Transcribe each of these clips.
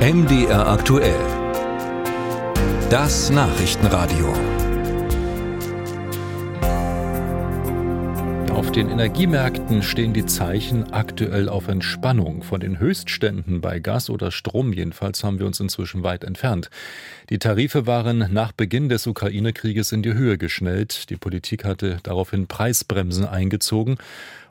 MDR aktuell. Das Nachrichtenradio. Auf den Energiemärkten stehen die Zeichen aktuell auf Entspannung. Von den Höchstständen bei Gas oder Strom jedenfalls haben wir uns inzwischen weit entfernt. Die Tarife waren nach Beginn des Ukraine-Krieges in die Höhe geschnellt. Die Politik hatte daraufhin Preisbremsen eingezogen.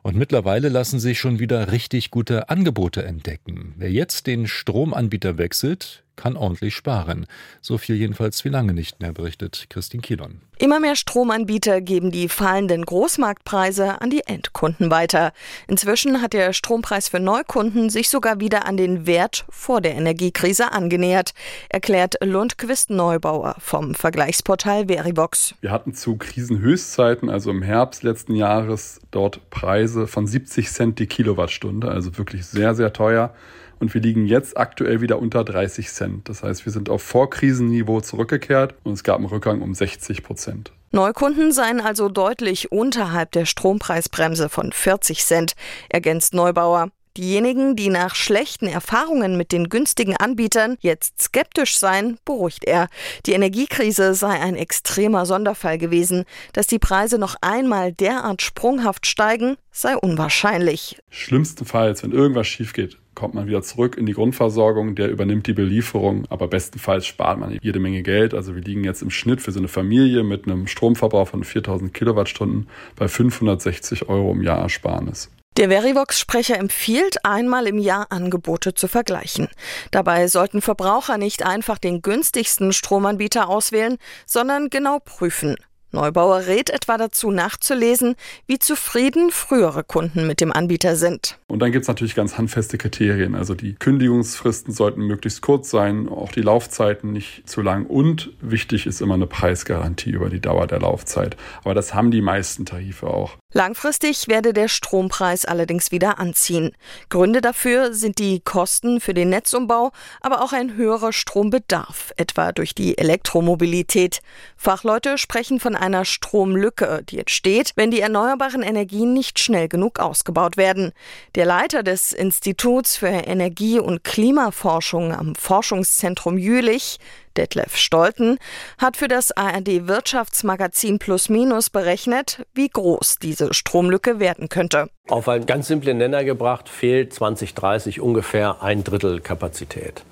Und mittlerweile lassen sich schon wieder richtig gute Angebote entdecken. Wer jetzt den Stromanbieter wechselt, kann ordentlich sparen. So viel jedenfalls wie lange nicht mehr, berichtet Christine Kielon. Immer mehr Stromanbieter geben die fallenden Großmarktpreise an die Endkunden weiter. Inzwischen hat der Strompreis für Neukunden sich sogar wieder an den Wert vor der Energiekrise angenähert, erklärt Lundquist Neubauer vom Vergleichsportal Verivox. Wir hatten zu Krisenhöchstzeiten, also im Herbst letzten Jahres, dort Preise von 70 Cent die Kilowattstunde, also wirklich sehr, sehr teuer und wir liegen jetzt aktuell wieder unter 30 Cent. Das heißt, wir sind auf Vorkrisenniveau zurückgekehrt und es gab einen Rückgang um 60 Prozent. Neukunden seien also deutlich unterhalb der Strompreisbremse von 40 Cent, ergänzt Neubauer. Diejenigen, die nach schlechten Erfahrungen mit den günstigen Anbietern jetzt skeptisch seien, beruhigt er. Die Energiekrise sei ein extremer Sonderfall gewesen. Dass die Preise noch einmal derart sprunghaft steigen, sei unwahrscheinlich. Schlimmstenfalls, wenn irgendwas schief geht, kommt man wieder zurück in die Grundversorgung, der übernimmt die Belieferung, aber bestenfalls spart man jede Menge Geld. Also wir liegen jetzt im Schnitt für so eine Familie mit einem Stromverbrauch von 4000 Kilowattstunden bei 560 Euro im Jahr Ersparnis. Der Verivox-Sprecher empfiehlt, einmal im Jahr Angebote zu vergleichen. Dabei sollten Verbraucher nicht einfach den günstigsten Stromanbieter auswählen, sondern genau prüfen, Neubauer rät etwa dazu nachzulesen, wie zufrieden frühere Kunden mit dem Anbieter sind. Und dann gibt es natürlich ganz handfeste Kriterien. Also die Kündigungsfristen sollten möglichst kurz sein, auch die Laufzeiten nicht zu lang. Und wichtig ist immer eine Preisgarantie über die Dauer der Laufzeit. Aber das haben die meisten Tarife auch. Langfristig werde der Strompreis allerdings wieder anziehen. Gründe dafür sind die Kosten für den Netzumbau, aber auch ein höherer Strombedarf, etwa durch die Elektromobilität. Fachleute sprechen von einer Stromlücke, die entsteht, wenn die erneuerbaren Energien nicht schnell genug ausgebaut werden. Der Leiter des Instituts für Energie- und Klimaforschung am Forschungszentrum Jülich, Detlef Stolten, hat für das ARD Wirtschaftsmagazin Plus Minus berechnet, wie groß diese Stromlücke werden könnte. Auf einen ganz simplen Nenner gebracht fehlt 2030 ungefähr ein Drittel Kapazität.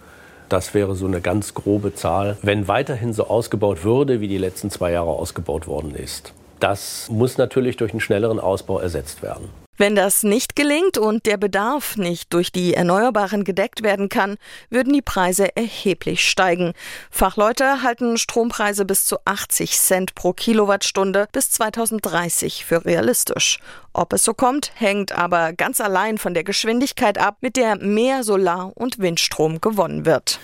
Das wäre so eine ganz grobe Zahl, wenn weiterhin so ausgebaut würde, wie die letzten zwei Jahre ausgebaut worden ist. Das muss natürlich durch einen schnelleren Ausbau ersetzt werden. Wenn das nicht gelingt und der Bedarf nicht durch die Erneuerbaren gedeckt werden kann, würden die Preise erheblich steigen. Fachleute halten Strompreise bis zu 80 Cent pro Kilowattstunde bis 2030 für realistisch. Ob es so kommt, hängt aber ganz allein von der Geschwindigkeit ab, mit der mehr Solar- und Windstrom gewonnen wird.